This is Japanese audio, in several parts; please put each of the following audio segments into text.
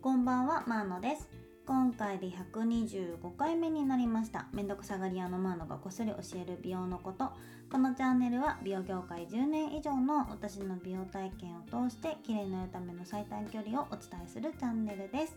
こんばんは、マーノです。今回で125回目になりました。めんどくさがり屋のマーノがこっそり教える美容のこと。このチャンネルは美容業界10年以上の私の美容体験を通して綺麗になるための最短距離をお伝えするチャンネルです。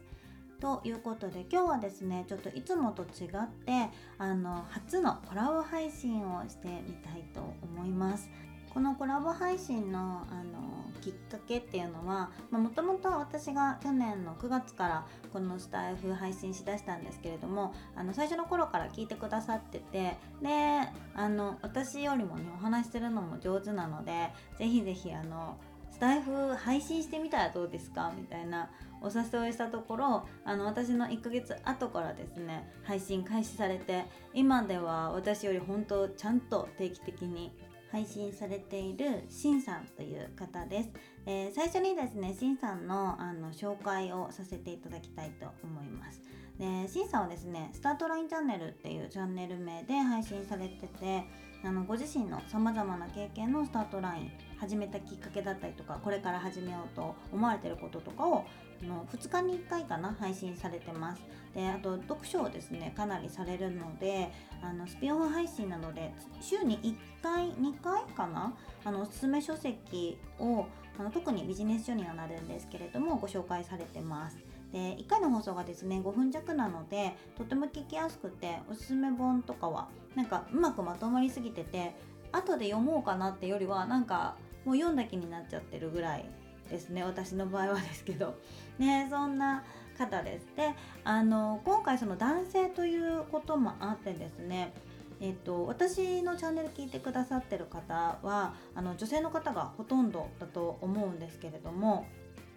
ということで今日はですねちょっといつもと違ってあの初のコラボ配信をしてみたいと思いますこのコラボ配信のあのきっかけっていうのはもともと私が去年の9月からこのスタイフ配信しだしたんですけれどもあの最初の頃から聞いてくださっててであの私よりもねお話しするのも上手なのでぜひぜひあのスタイフ配信してみたらどうですか？みたいなお誘いしたところあの私の1ヶ月後からですね配信開始されて今では私より本当ちゃんと定期的に配信されているしんさんという方です、えー、最初にですねしんさんのあの紹介をさせていただきたいと思います。でしんさんはですねスタートラインチャンネルっていうチャンネル名で配信されててあのご自身のさまざまな経験のスタートライン始めたきっかけだったりとかこれから始めようと思われてることとかをの2日に1回かな配信されてます。であと読書をですねかなりされるのであのスピンオフ配信なので週に1回2回かなあのおすすめ書籍をあの特にビジネス書にはなるんですけれどもご紹介されてます。で1回の放送がですね5分弱なのでとても聞きやすくておすすめ本とかはなんかうまくまとまりすぎてて後で読もうかなってよりはなんかもう読んだ気になっちゃってるぐらいですね私の場合はですけど。ねそんな方です。であの今回その男性ということもあってですねえっと、私のチャンネル聞いてくださってる方はあの女性の方がほとんどだと思うんですけれども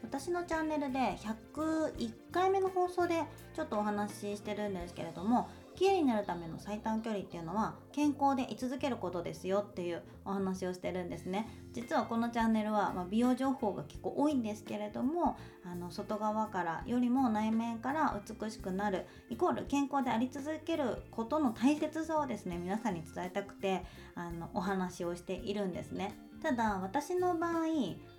私のチャンネルで101回目の放送でちょっとお話ししてるんですけれども綺麗になるための最短距離っていうのは健康で居続けることですよっていうお話をしてるんですね。実はこのチャンネルは、まあ、美容情報が結構多いんですけれどもあの外側からよりも内面から美しくなるイコール健康であり続けることの大切さをですね皆さんに伝えたくてあのお話をしているんですね。ただ私の場合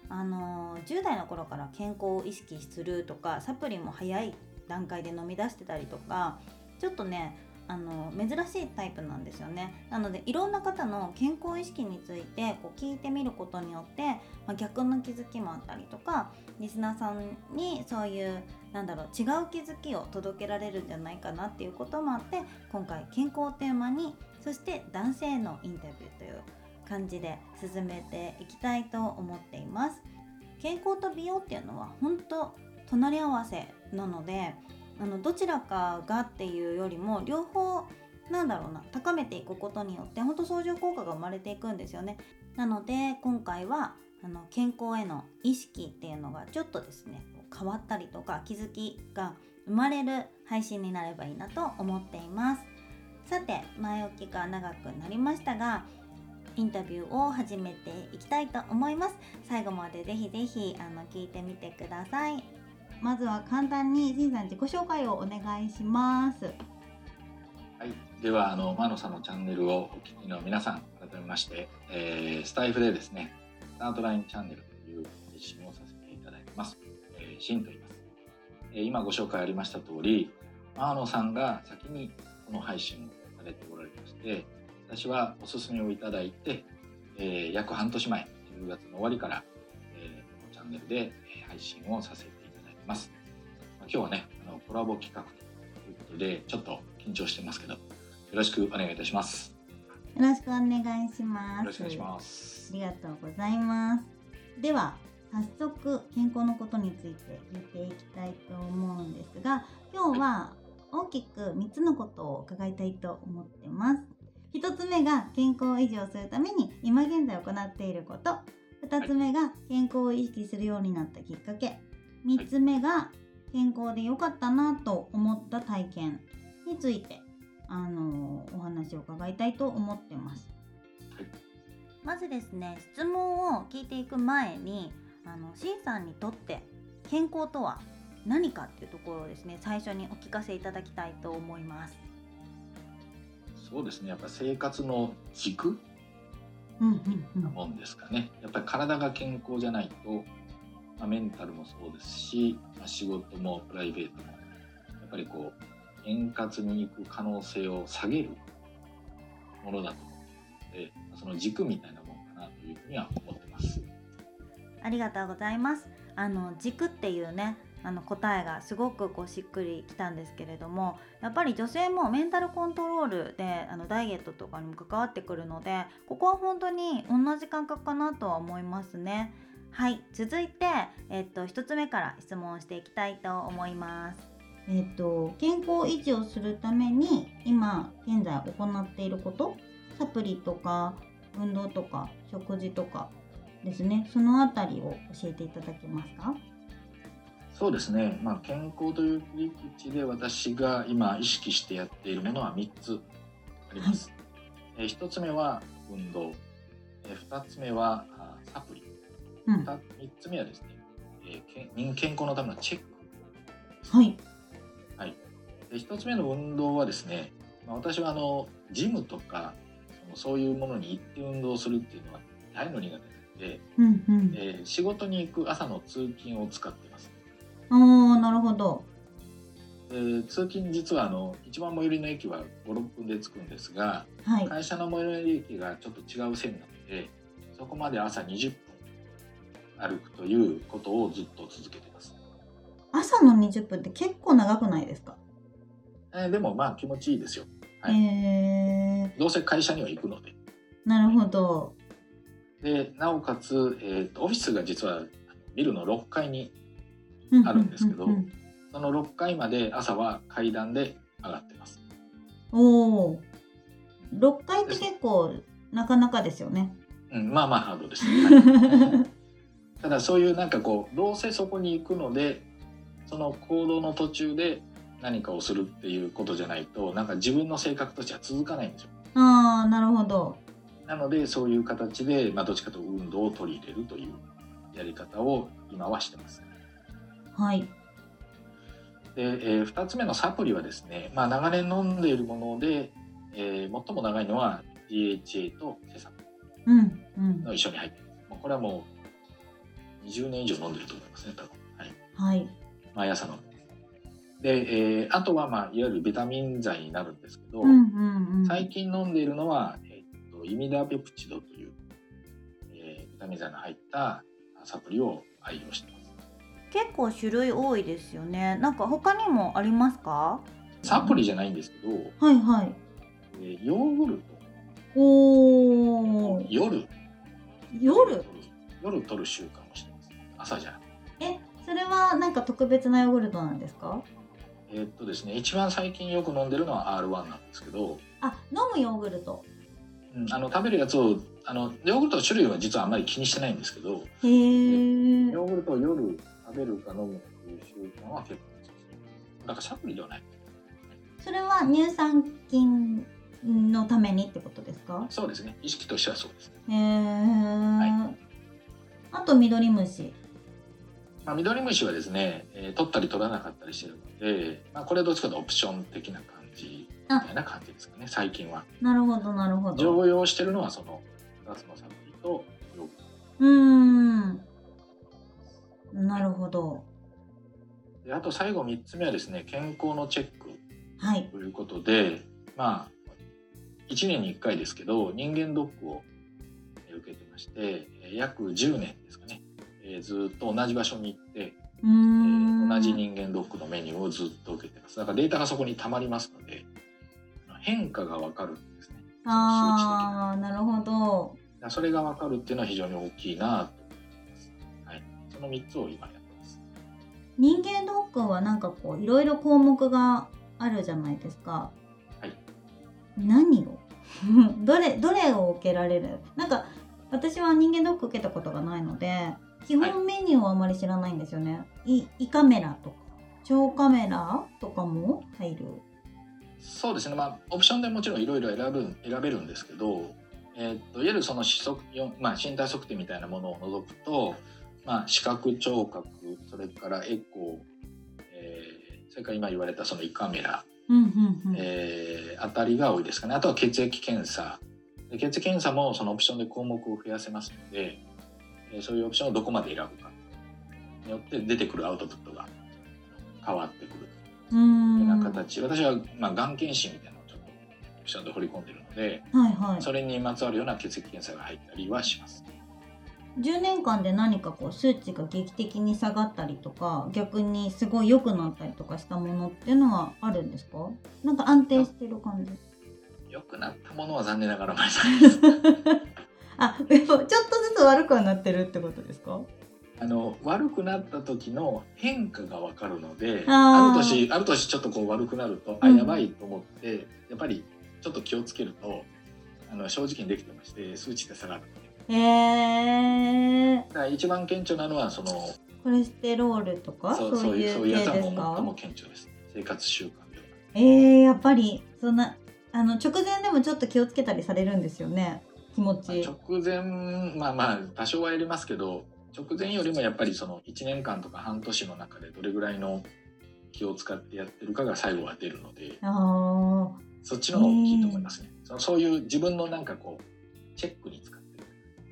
あの10代の頃から健康を意識するとかサプリも早い段階で飲み出してたりとかちょっとねあの珍しいタイプなんですよね。なのでいろんな方の健康意識についてこう聞いてみることによって、まあ、逆の気づきもあったりとかリスナーさんにそういうなんだろう違う気づきを届けられるんじゃないかなっていうこともあって今回健康をテーマにそして男性のインタビューという感じで進めていきたいと思っています。健康と美容っていうのは本当隣り合わせなのであのどちらかがっていうよりも両方なんだろうな高めていくことによって本当相乗効果が生まれていくんですよね。なので今回はあの健康への意識っていうのがちょっとですね変わったりとか気づきが生まれる配信になればいいなと思っています。さて前置きが長くなりましたがインタビューを始めていきたいと思います。最後までぜひぜひあの聞いてみてください。まずは簡単にしんさん自己紹介をお願いします。はい、ではあのマノさんのチャンネルをお聞きの皆さん改めまして、えー、スタイフでですねスタートラインチャンネルという配信をさせていただいてます、えー、シンと言います、えー、今ご紹介ありました通りマーノさんが先にこの配信をされておられまして私はお勧めをいただいて、えー、約半年前10月の終わりから、えー、このチャンネルで配信をさせてます。今日はね、あのコラボ企画ということで、ちょっと緊張してますけど、よろしくお願いいたします。よろしくお願いします。よろしくお願いします。ありがとうございます。では、早速健康のことについて聞いていきたいと思うんですが、今日は大きく3つのことを伺いたいと思ってます。1つ目が健康を維持をするために今現在行っていること。2つ目が健康を意識するようになったきっかけ。3つ目が健康で良かったなと思った体験についてあのお話を伺いたいと思ってます。まずですね質問を聞いていく前にあのしんさんにとって健康とは何かっていうところをですね最初にお聞かせいただきたいと思います。そうですねやっぱ生活の軸なもんですかね。やっぱり体が健康じゃないとまあ、メンタルもそうですし、まあ、仕事もプライベートもやっぱりこう円滑にいく可能性を下げるものだと思うのでその軸みたいなものかなというふうには思ってます。ありがとうございます。あの軸っていうねあの答えがすごくこうしっくりきたんですけれどもやっぱり女性もメンタルコントロールであのダイエットとかにも関わってくるのでここは本当に同じ感覚かなとは思いますね。はい続いて、えっと、1つ目から質問していきたいと思います。えっと、健康維持をするために今現在行っていることサプリとか運動とか食事とかですね。そのあたりを教えていただけますか？そうですね、まあ、健康という切り口で私が今意識してやっているものは3つあります。はい、え1つ目は運動、え2つ目はサプリ、うん、3つ目はですね、えー、健康のためのチェック。はい。はい、で1つ目の運動はですね、まあ、私はあのジムとかそのそういうものに行って運動するっていうのは大の苦手で、うんうん、えー、仕事に行く朝の通勤を使っています。ああなるほど。えー、通勤実はあの一番最寄りの駅は56分で着くんですが、はい、会社の最寄りの駅がちょっと違う線なのでそこまで朝20分歩くということをずっと続けてます。朝の20分って結構長くないですか？えー、でもまあ気持ちいいですよ。はい、えー、どうせ会社には行くので。なるほど。でなおかつ、えーと、オフィスが実はビルの6階にあるんですけど、その6階まで朝は階段で上がってます。おお。6階って結構なかなかですよね。うん、まあまあハードです、ね、はい、ただそういうなんかこうどうせそこに行くのでその行動の途中で何かをするっていうことじゃないとなんか自分の性格としては続かないんですよ。ああなるほど。なのでそういう形で、まあ、どっちかというと運動を取り入れるというやり方を今はしてます。はい。で、えー、2つ目のサプリはですね、まあ、長年飲んでいるもので、えー、最も長いのは DHA とセサミンの一緒に入っています。うんうん、これはもう20年以上飲んでると思いますね、多分。はい。はい、毎朝飲んでで、えー、あとは、まあ、いわゆるビタミン剤になるんですけど、うんうんうん、最近飲んでいるのは、えーと、イミダペプチドという、えー、ビタミン剤の入ったサプリを愛用してます。結構種類多いですよね。なんか他にもありますか？サプリじゃないんですけどはいはい、えー、ヨーグルト。おお夜。夜？夜取る習慣朝じゃえそれはなんか特別なヨーグルトなんですか？えー、っとですね一番最近よく飲んでるのは R1 なんですけど。あ飲むヨーグルト。うん、あの食べるやつをあのヨーグルトの種類は実はあんまり気にしてないんですけど。へえヨーグルトを夜食べるか飲むという習慣は結構だからサプリではない？それは乳酸菌のためにってことですか？そうですね。意識としてはそうですへえはい、あと緑虫まあ、緑虫はですね、えー、取ったり取らなかったりしてるので、まあ、これはどっちかとオプション的な感じみたいな感じですかね最近は。なるほどなるほど。常用してるのはそのガスのサプリとうん。なるほど。であと最後3つ目はですね健康のチェック。はい。ということで、まあ1年に1回ですけど人間ドックを受けてまして約10年ですかね、えー、ずっと同じ場所に行って、えー、同じ人間ドックのメニューをずっと受けてます。だからデータがそこにたまりますので変化が分かるんですね。ああなるほど。それが分かるっていうのは非常に大きいなとその3つを今やってます。人間ドックはなんかこういろいろ項目があるじゃないですか。はい。何を？どれどれを受けられる？なんか私は人間ドック受けたことがないので基本メニューはあまり知らないんですよね、はい、胃カメラとか腸カメラとかも入る。そうですね。まあオプションでもちろんいろいろ選ぶ選べるんですけどえー、っといわゆるその視測、まあ、身体測定みたいなものを除くとまあ、視覚聴覚それからエコー、えー、それから今言われたその胃カメラ、うんうんうん、えー、あたりが多いですかね。あとは血液検査。で血液検査もそのオプションで項目を増やせますので、えー、そういうオプションをどこまで選ぶかによって出てくるアウトプットが変わってくる。うようんな形、私は、まあ、がん検診みたいなのをちょっとちゃんと掘り込んでるのではいはい。それにまつわるような血液検査が入ったりはします。10年間で何かこう数値が劇的に下がったりとか逆にすごい良くなったりとかしたものっていうのはあるんですか？なんか安定してる感じ。良くなったものは残念ながらまだです。あでもちょっとずつ悪くはなってるってことですか？あの悪くなった時の変化がわかるのである年ある年ちょっとこう悪くなると、あうん。やばいと思ってやっぱりちょっと気をつけるとあの正直にできてまして数値って下がるへえだから一番顕著なのはそのコレステロールとか？そそううそういうそういうやつはもう最もか顕著です。生活習慣ではえー、やっぱりそんなあの直前でもちょっと気をつけたりされるんですよね気持ち、まあ直前まあまあ多少はやりますけど直前よりもやっぱりその1年間とか半年の中でどれぐらいの気を使ってやってるかが最後は出るのであそっちの方が大きいと思いますね、そのそういう自分のなんかこうチェックに使ってる。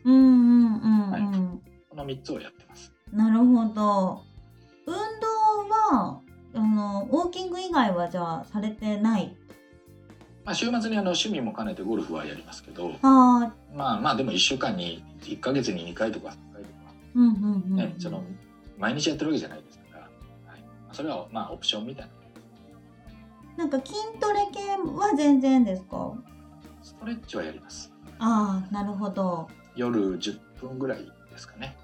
ーうんうんうんうん、はい。この3つをやってます。なるほど。運動はあのウォーキング以外はじゃあされてないまあ週末にあの趣味も兼ねてゴルフはやりますけどあーまあまあでも1週間に1ヶ月に2回とか3回とかうんうんうん。その毎日やってるわけじゃないですから、はい、それはまあオプションみたいな。なんか筋トレ系は全然ですか？ストレッチはやります。ああなるほど。夜10分ぐらいですかね。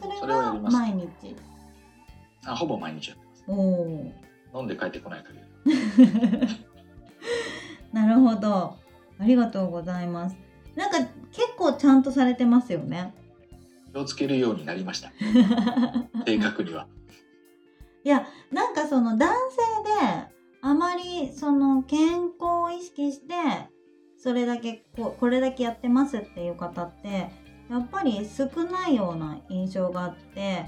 それそれをやはります。毎日？あほぼ毎日やってます。おお飲んで帰ってこない限り なるほど。ありがとうございます。なんか結構ちゃんとされてますよね。気をつけるようになりました。正確には。いやなんかその男性であまりその健康を意識してそれだけここれだけやってますっていう方ってやっぱり少ないような印象があって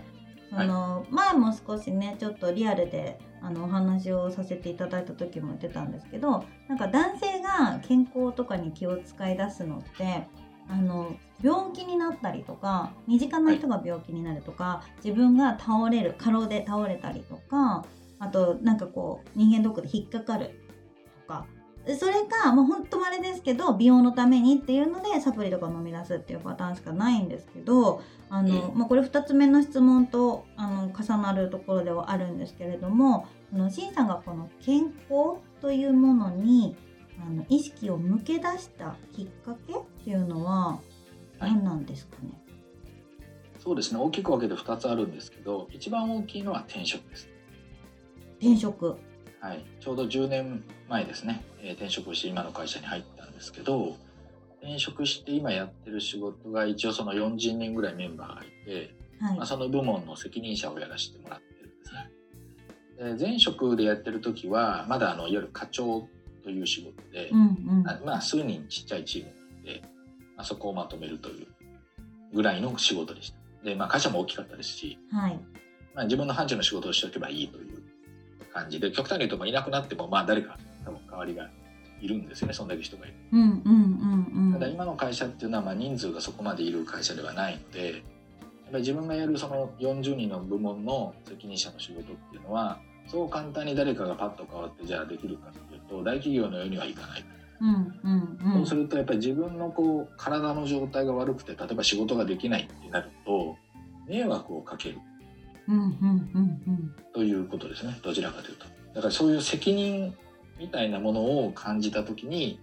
その、前も少しねちょっとリアルであのお話をさせていただいた時も言ってたんですけどなんか男性が健康とかに気を使い出すのってあの病気になったりとか身近な人が病気になるとか、自分が倒れる過労で倒れたりとかあとなんかこう人間ドックで引っかかるとか。それかもうほんと稀ですけど美容のためにっていうのでサプリとか飲み出すっていうパターンしかないんですけどあの、まあ、これ2つ目の質問とあの重なるところではあるんですけれどもあのシンさんがこの健康というものにあの意識を向け出したきっかけっていうのははい。何なんですかね、そうですね。大きく分けて2つあるんですけど一番大きいのは転職です。転職。はい、ちょうど10年前ですね、えー転職して今の会社に入ったんですけど転職して今やってる仕事が一応その40人ぐらいメンバーがいて、はい。まあ、その部門の責任者をやらせてもらって前職でやってる時はまだあのいわゆる課長という仕事で、うんうんあまあ、数人ちっちゃいチームで、まあ、そこをまとめるというぐらいの仕事でした。で、まあ、会社も大きかったですし、はいまあ、自分の範疇の仕事をしておけばいいという感じで極端に言うとまあいなくなってもまあ誰か多分代わりがいるんですよねそんだけ人がいる。うんうんうんうんただ今の会社っていうのはまあ人数がそこまでいる会社ではないのでぱり自分がやるその40人の部門の責任者の仕事っていうのはそう簡単に誰かがパッと変わってじゃあできるかっていうと大企業のようにはいかない。うんうんうん。そうするとやっぱり自分のこう体の状態が悪くて例えば仕事ができないってなると迷惑をかける。うんうんうんうん。ということですね。どちらかというと。だからそういう責任みたいなものを感じた時に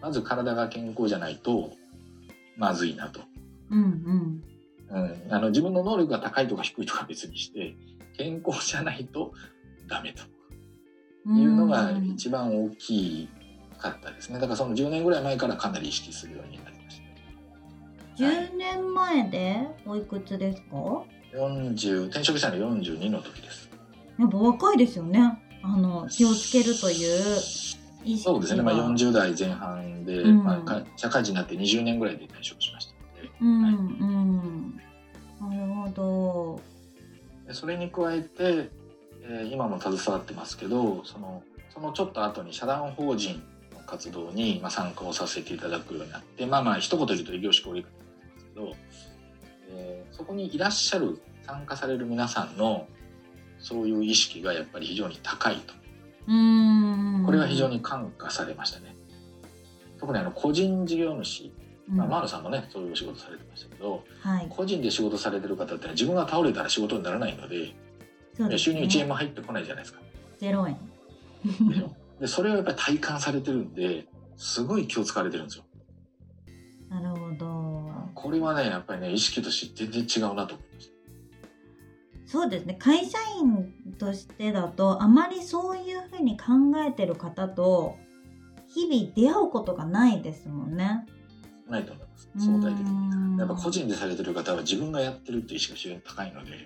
まず体が健康じゃないとまずいなと、うんうんうん、あの自分の能力が高いとか低いとか別にして健康じゃないとダメと。うんいうのが一番大きかったですね。だからその10年ぐらい前からかなり意識するようになりました。10年前でおいくつですか？40転職したの42の時です。やっぱ若いですよね。あの気をつけるという意識そうですね、まあ、が40代前半で、うん。まあか、社会人になって20年ぐらいで転職しましたうんはいうん。なるほど。でそれに加えて、えー今も携わってますけどそのそのちょっと後に社団法人の活動に、まあ、参加をさせていただくようになってまあまあ一言で言うと異業種交流会なんですけど、えーそこにいらっしゃる参加される皆さんのそういう意識がやっぱり非常に高いと。うーん。これは非常に感化されましたね。特にあの個人事業主、まあ、マールさんもねそういうお仕事されてましたけどはい。個人で仕事されてる方って自分が倒れたら仕事にならないのでですね。収入1円も入ってこないじゃないですか。ゼロ円。でそれをやっぱり体感されてるんですごい気を使われてるんですよ。なるほど。これはねやっぱりね意識として全然違うなと思いました。そうですね。会社員としてだとあまりそういうふうに考えてる方と日々出会うことがないですもんね。ないと思います。相対的に。にやっぱ個人でされてる方は自分がやってるっていう意識が非常に高いのでやっ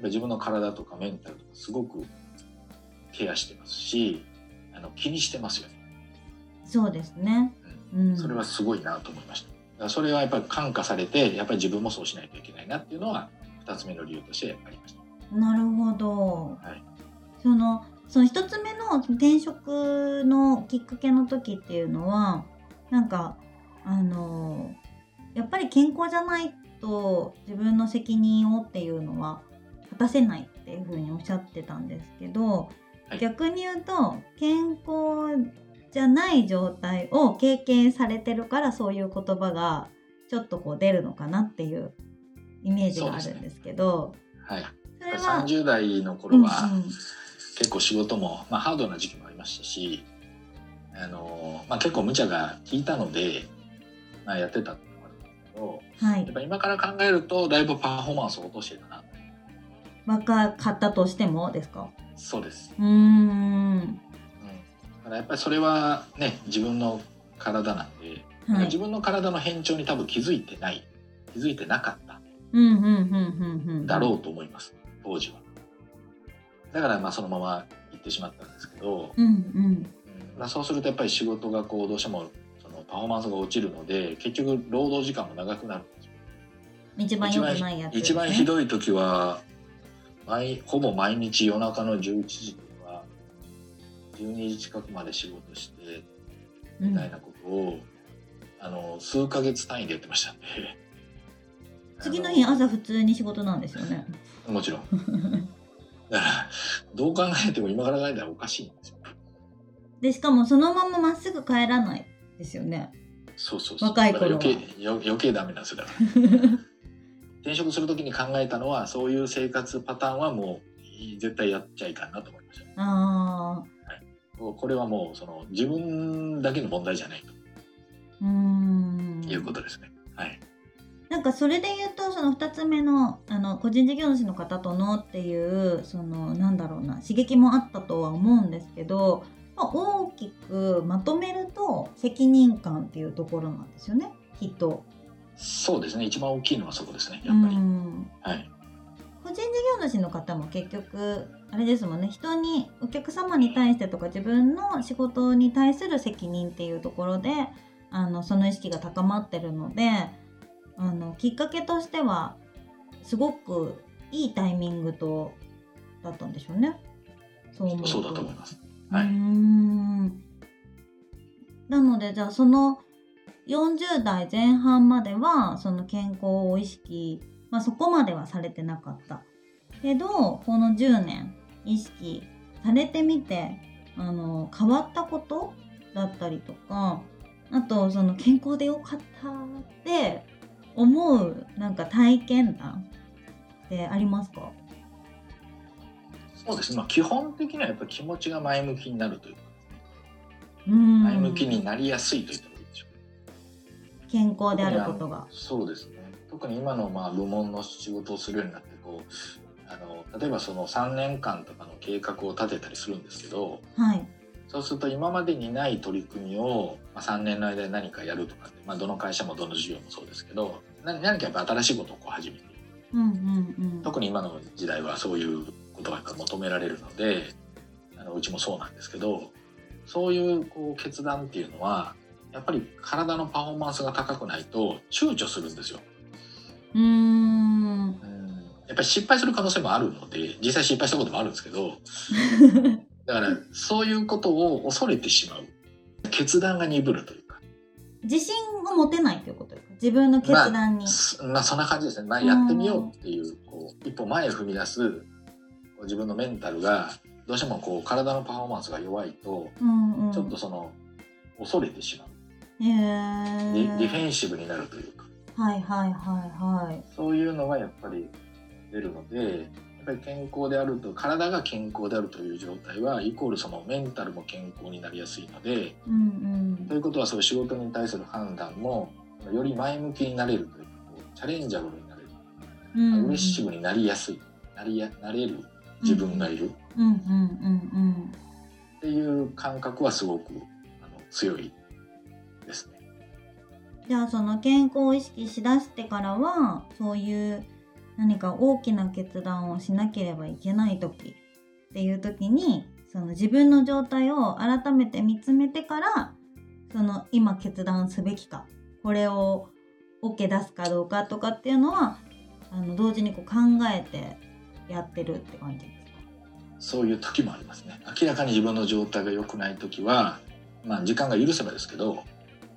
ぱ自分の体とかメンタルとかすごくケアしてますしあの気にしてますよね、そうですね。ううん、それはすごいなと思いました。それはやっぱり感化されてやっぱり自分もそうしないといけないなっていうのは2つ目の理由としてありました。なるほど。はい。そのその一つ目の転職のきっかけの時っていうのはなんかあのやっぱり健康じゃないと自分の責任をっていうのは果たせないっていうふうにおっしゃってたんですけど、はい。逆に言うと健康じゃない状態を経験されてるからそういう言葉がちょっとこう出るのかなっていうイメージがあるんですけどはい。それは30代のうん頃はうん結構仕事も、まあ、ハードな時期もありましたしあの、まあ、結構無茶が効いたので、まあ、やってたっていうのもあるんですけどはい。やっぱ今から考えるとだいぶパフォーマンスを落としてたな若かったとしてもですか？そうです、うーん。うん、だからやっぱりそれはね自分の体なんで、はい。自分の体の変調に多分気づいてない。気づいてなかったうんうんうんうんうん。だろうと思います。当時は。だからまあそのまま行ってしまったんですけど、うんうん。うん。まあ、そうするとやっぱり仕事がこうどうしてもパフォーマンスが落ちるので結局労働時間も長くなるんですよ。一番良くないやつです、ね、一番ひどい時は毎ほぼ毎日夜中の11時には12時近くまで仕事してみたいなことを、あの数ヶ月単位でやってましたん。で次の日あ朝普通に仕事なんですよね。のもちろん。だからどう考えても今から考えたらおかしいんですよ。でしかもそのまままっすぐ帰らないですよね。そうそうそう。若い頃は。余計よ余計ダメなんですよだから。転職するときに考えたのはそういう生活パターンはもう絶対やっちゃいかんなと思いました。あここれはもうその自分だけの問題じゃないーうーん。ということですね。はい。なんかそれで言うとその2つ目のあの個人事業主の方とのっていうそのなんだろうな刺激もあったとは思うんですけど、まあ、大きくまとめると責任感っていうところなんですよねきっと。そうですね。一番大きいのはそこですね。やうっぱり。んはい。個人事業主の方も結局あれですもんね人にお客様に対してとか自分の仕事に対する責任っていうところであのその意識が高まってるのであのきっかけとしてはすごくいいタイミングとだったんでしょうね。そう思うそうだと思います。なのでじゃあその40代前半まではその健康を意識、まあ、そこまではされてなかった。けどこの10年意識されてみてあの変わったことだったりとかあとその健康でよかったって思うなんか体験談ってありますか？そうですね。まあ基本的にはやっぱり気持ちが前向きになるというか、うん前向きになりやすいといいでしょう。健康であることが。そうですね。特に今のまあ部門の仕事をするようになってこうあの例えばその3年間とかの計画を立てたりするんですけど、はいそうすると今までにない取り組みを、まあ、3年の間に何かやるとかまあ、どの会社もどの事業もそうですけど何何かやっぱ新しいことをこう始めてうんうんうん特に今の時代はそういうことが求められるのであのうちもそうなんですけどそういうこう決断っていうのはやっぱり体のパフォーマンスが高くないと躊躇するんですよ。うーん。やっぱり失敗する可能性もあるので実際失敗したこともあるんですけど だからそういうことを恐れてしまう。決断が鈍るというか。自信を持てないということですか？自分の決断に、すまあそんな感じですね、まあ、やってみようっていうここう一歩前へ踏み出す自分のメンタルがどうしてもこう体のパフォーマンスが弱いと、うんうん、ちょっとその恐れてしまう、へデー。ィディフェンシブになるというか。はいはいはいはい。そういうのがやっぱり出るのでやっぱり健康であると体が健康であるという状態はイコールそのメンタルも健康になりやすいのでうんということはそういう仕事に対する判断もより前向きになれるというかチャレンジャブルになれる、うんうん。アグレッシブになりやすい。なりやなれる自分がいるっていう感覚はすごくあの強いですね。じゃあその健康を意識しだしてからはそういう何か大きな決断をしなければいけない時っていう時にその自分の状態を改めて見つめてからその今決断すべきかこれを OK 出すかどうかとかっていうのはあの同時にこう考えてやってるって感じですかそういう時もありますね。明らかに自分の状態が良くない時は、まあ時間が許せばですけど、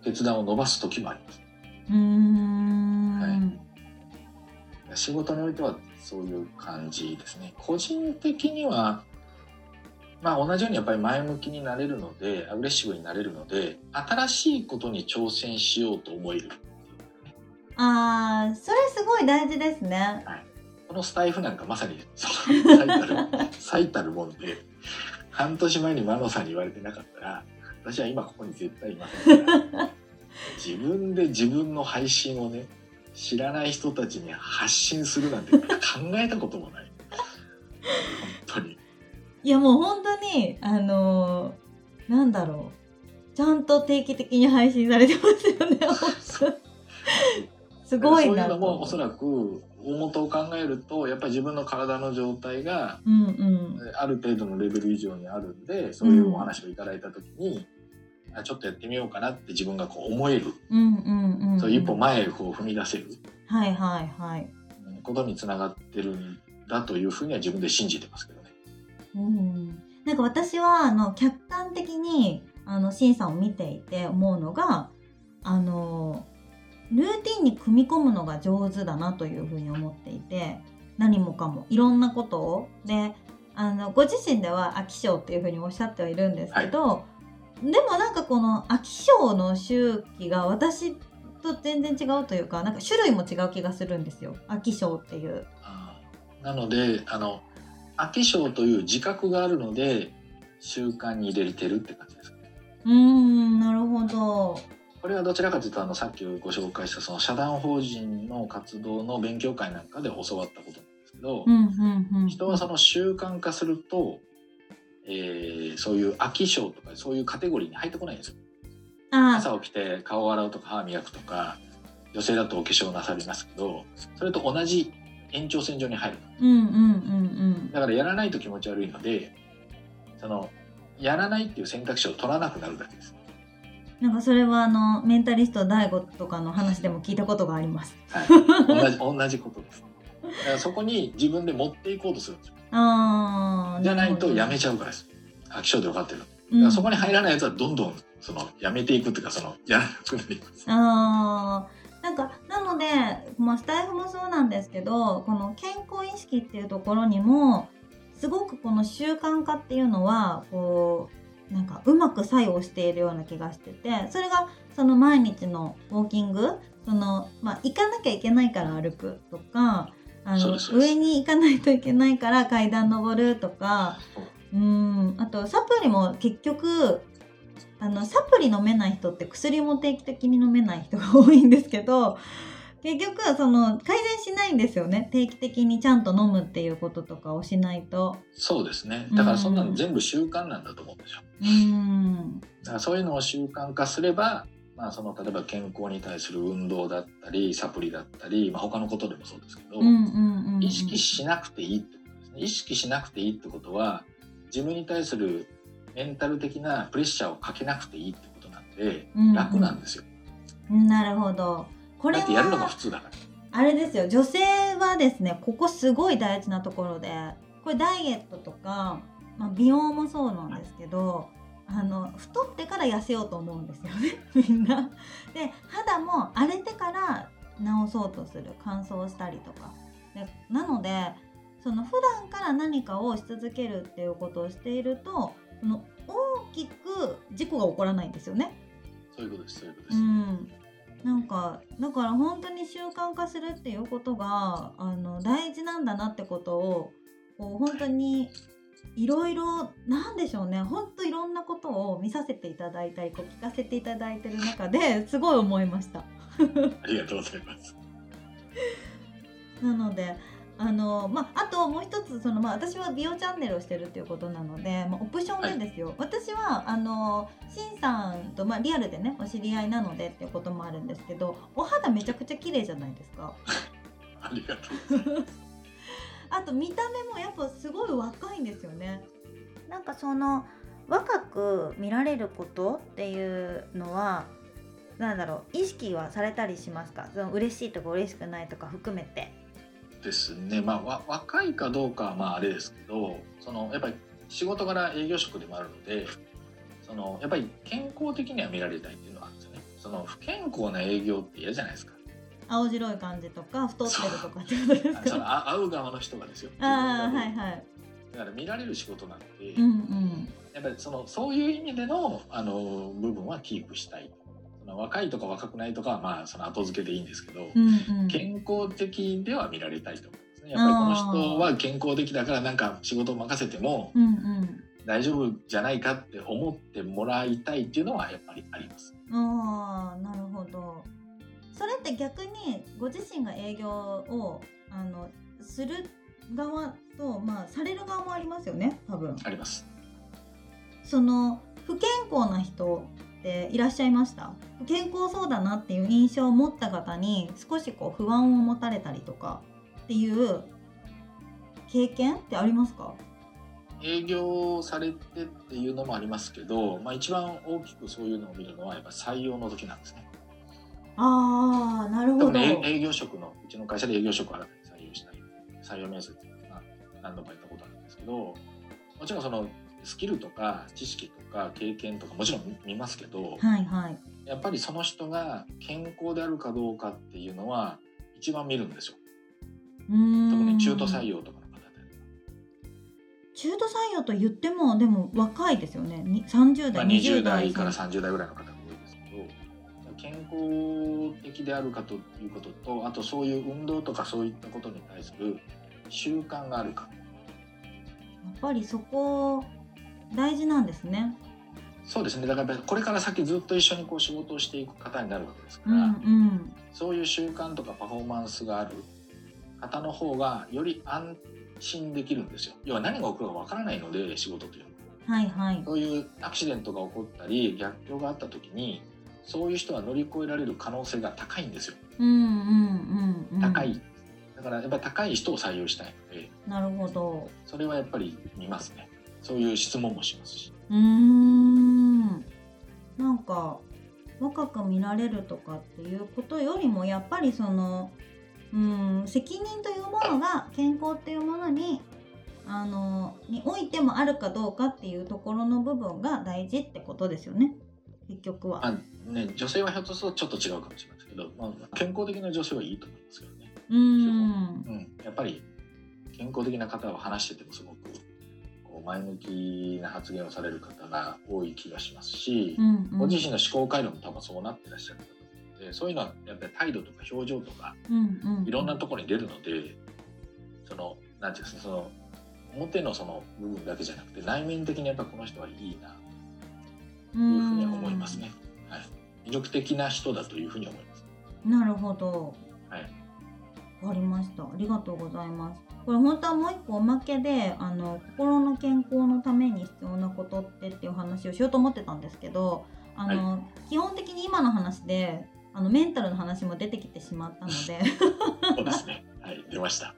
決断を伸ばす時もあります。うーん、仕事においてはそういう感じですね。個人的には、まあ同じようにやっぱり前向きになれるので、アグレッシブになれるので、新しいことに挑戦しようと思える。あーそれすごい大事ですね。このスタイフなんかまさにその最たる 最たるもんで半年前にマノさんに言われてなかったら私は今ここに絶対いませんから。自分で自分の配信をね知らない人たちに発信するなんて考えたこともない。本当に。いやもう本当にあのーなんだろう。ちゃんと定期的に配信されてますよねすごいなそういうのもおとそらく大元を考えるとやっぱり自分の体の状態がうんうん。ある程度のレベル以上にあるんでそういうお話をいただいた時に、あちょっとやってみようかなって自分がこう思える、うんうんうん。そういう一歩前へこう踏み出せる。はいはいはい。うんことにつながってるんだというふうには自分で信じてますけどね。うん。なんか私はあの客観的にあの審査を見ていて思うのがあのルーティンに組み込むのが上手だなというふうに思っていて何もかもいろんなことをであのご自身では飽き性っていうふうにおっしゃってはいるんですけど、でもなんかこの飽き性の周期が私と全然違うというかなんか種類も違う気がするんですよ飽き性っていう。なのであの飽き性という自覚があるので習慣に入れてるって感じですかね。うーんなるほど。これはどちらかというとあのさっきご紹介したその社団法人の活動の勉強会なんかで教わったことなんですけど、人はその習慣化すると、えーそういう飽き性とかそういうカテゴリーに入ってこないんですよ。あ朝起きて顔を洗うとか歯磨くとか女性だとお化粧なさりますけどそれと同じ延長線上に入るだからやらないと気持ち悪いのでそのやらないっていう選択肢を取らなくなるだけです。うんなんかそれはあのメンタリスト DAIGO とかの話でも聞いたことがありますはい、同じ同じことです。だからそこに自分で持っていこうとするんですよ。あーじゃないとやめちちゃうからです。飽き性で分かってる。だゃからそこに入らないやつはどんどんそのやめていくっていうかそのやらなくなります。あーなんかなので、まあ、スタイフもそうなんですけどこの健康意識っていうところにもすごくこの習慣化っていうのはこうなんかうまく作用しているような気がしててそれがその毎日のウォーキングその、まあ、行かなきゃいけないから歩くとかあの上に行かないといけないから階段登るとかうんあとサプリも結局あのサプリ飲めない人って薬も定期的に飲めない人が多いんですけど結局その改善しないんですよね定期的にちゃんと飲むっていうこととかをしないとそうですね。だからそんなの全部習慣なんだと思うんですよ。うんだからそういうのを習慣化すれば、まあその例えば健康に対する運動だったりサプリだったり、まあ他のことでもそうですけど、うんうんうんうん意識しなくていいってことですね。意識しなくていいってことは自分に対するメンタル的なプレッシャーをかけなくていいってことなんで、うんうん楽なんですよ。なるほどこれだってやるのがは普通だから。あれですよ。女性はですねここすごい大事なところでこれダイエットとか、まあ、美容もそうなんですけどあの太ってから痩せようと思うんですよね。みんな。で肌も荒れてから治そうとする。乾燥したりとか。でなのでその普段から何かをし続けるっていうことをしているとその大きく事故が起こらないんですよね。そういうことですそういうことです、うんなんかだから本当に習慣化するっていうことがあの大事なんだなってことをこう本当にいろいろなんでしょうね。本当いろんなことを見させていただいたりこう聞かせていただいてる中ですごい思いました。ありがとうございます。なのであのまあ、あともう一つその、まあ、私は美容チャンネルをしてるっていうことなので、まあ、オプションでですよ、私はあのしんさんと、まあ、リアルでねお知り合いなのでっていうこともあるんですけどお肌めちゃくちゃ綺麗じゃないですか。ありがとう あと見た目もやっぱすごい若いんですよね。なんかその若く見られることっていうのはなんだろう意識はされたりしますか？その嬉しいとか嬉しくないとか含めて。ですね。まあわ若いかどうかはまああれですけどそのやっぱり仕事柄営業職でもあるのでそのやっぱり健康的には見られたいっていうのはあるんですよね。その不健康な営業って嫌じゃないですか。青白い感じとか太ってるとかってことですその会う側の人がですよ。ああはいはい。だから見られる仕事なんで、うんうん。やっぱりそのそういう意味でのあの部分はキープしたい若いとか若くないとかはまあその後付けでいいんですけど、うんうん。健康的では見られたいと思うんですねやっぱりこの人は健康的だからなんか仕事を任せても。大丈夫じゃないかって思ってもらいたいっていうのはやっぱりありますああなるほど。それって逆にご自身が営業をあのする側とまあされる側もありますよね多分。ありますその不健康な人っていらっしゃいました？不健康そうだなっていう印象を持った方に少しこう不安を持たれたりとかっていう経験ってありますか？営業されてっていうのもありますけど、まあ、一番大きくそういうのを見るのはやっぱ採用の時なんですね。ああなるほど。特に営営業職のうちの会社で営業職を新たに採用したり採用面接っていうのは何度もやったことあるんですけどもちろんそのスキルとか知識とか経験とかもちろん見ますけどはいはい。やっぱりその人が健康であるかどうかっていうのは一番見るんですよ。特に中途採用とかの方で中途採用と言ってもでも若いですよね。に30代、まあ、20 20代代から30代ぐらいの方が多いですけど健康的であるかということとあとそういう運動とかそういったことに対する習慣があるか。やっぱりそこ大事なんですね。そうですねだからこれから先ずっと一緒にこう仕事をしていく方になるわけですから、うんうん。そういう習慣とかパフォーマンスがある方の方がより安心できるんですよ要は何が起こるかわからないので仕事というのははいはい。そういうアクシデントが起こったり逆境があった時にそういう人は乗り越えられる可能性が高いんですようんうんうんうん。高い、だからやっぱり高い人を採用したいのでなるほど。それはやっぱり見ますねそういう質問もしますし。うーん。なんか若く見られるとかっていうことよりもやっぱりそのうん責任というものが健康っていうものにあのにおいてもあるかどうかっていうところの部分が大事ってことですよね。結局は。まあね女性はひょっとするとちょっと違うかもしれないですけど、まあ、健康的な女性はいいと思いますけどね、うーん。うん、やっぱり健康的な方は話しててもすごくこう前向きな発言をされる方が多い気がしますし、うんうんご自身の思考回路も多分そうなってらっしゃるのでそういうのはやっぱり態度とか表情とかうんうんいろんなところに出るのでそのなんていうんですかその表のその部分だけじゃなくて内面的にやっぱこの人はいいなというふうには思いますね。はい、魅力的な人だというふうに思います。なるほど。かりました。ありがとうございます。これ本当はもう一個おまけで、あの心の健康のために必要なことってっていう話をしようと思ってたんですけど、あの、基本的に今の話で、あのメンタルの話も出てきてしまったので、そうですね。はい、出ました。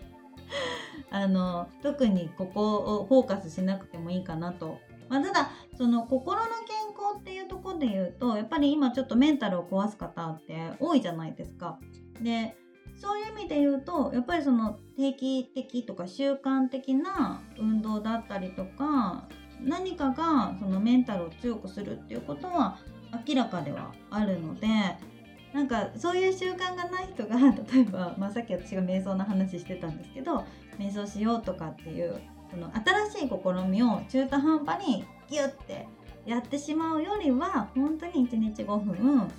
あの特にここをフォーカスしなくてもいいかなと。まあ、ただその心の健康っていうところで言うとやっぱり今ちょっとメンタルを壊す方って多いじゃないですか。でそういう意味で言うとやっぱりその定期的とか習慣的な運動だったりとか何かがそのメンタルを強くするっていうことは明らかではあるのでなんかそういう習慣がない人が 例えば、まあ、さっき私が瞑想の話してたんですけど瞑想しようとかっていうその新しい試みを中途半端にギュッてやってしまうよりは本当に1日5分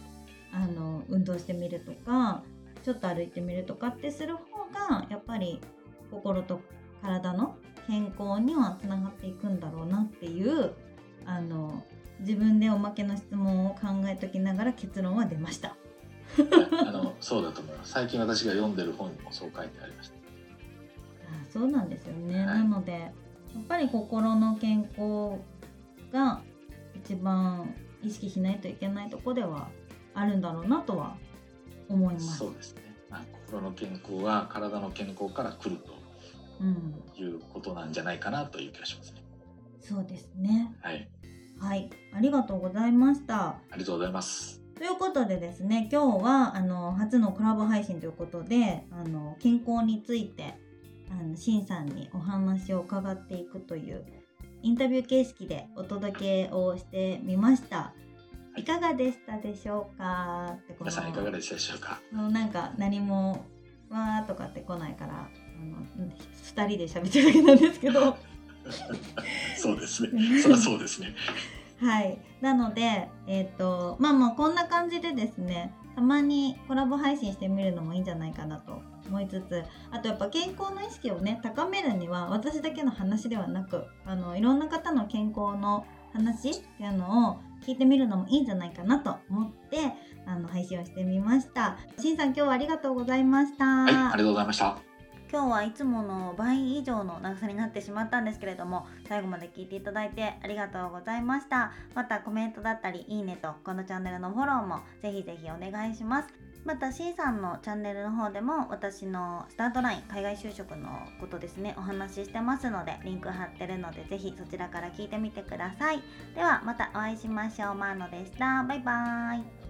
あの運動してみるとかちょっと歩いてみるとかってする方がやっぱり心と体の健康にはつながっていくんだろうなっていうあの自分でおまけの質問を考えときながら結論は出ました。あのそうだと思います。最近私が読んでる本にもそう書いてありました。あそうなんですよね、はい。なのでやっぱり心の健康が一番意識しないといけないとこではあるんだろうなとは思います。そうですね、まあ、心の健康は体の健康から来るうん、ということなんじゃないかなという気がしますねそうですね。はいはい、ありがとうございました。ありがとうございますということでですね、今日はあの初のコラボ配信ということで、あの健康についてあのしんさんにお話を伺っていくというインタビュー形式でお届けをしてみました。いかがでしたでしょうか？って皆さんいかがでしたでしょうか？なんか何もわーとかって来ないから、あの2人で喋ってるだけなんですけど。そうですね。そりゃそうですね。はい、なので、えっ、と、まあまあこんな感じでですね、たまにコラボ配信してみるのもいいんじゃないかなと思いつつ、あとやっぱ健康の意識をね、高めるには私だけの話ではなく、あの、いろんな方の健康の話っていうのを聞いてみるのもいいんじゃないかなと思って、あの、配信をしてみました。しんさん今日はありがとうございました。はいありがとうございました今日はいつもの倍以上の長さになってしまったんですけれども最後まで聞いていただいてありがとうございましたまたコメントだったりいいねとこのチャンネルのフォローもぜひぜひお願いしますまた C さんのチャンネルの方でも私のスタートライン海外就職のことですねお話ししてますのでリンク貼ってるのでぜひそちらから聞いてみてください。ではまたお会いしましょう。マーノでした。バイバーイ。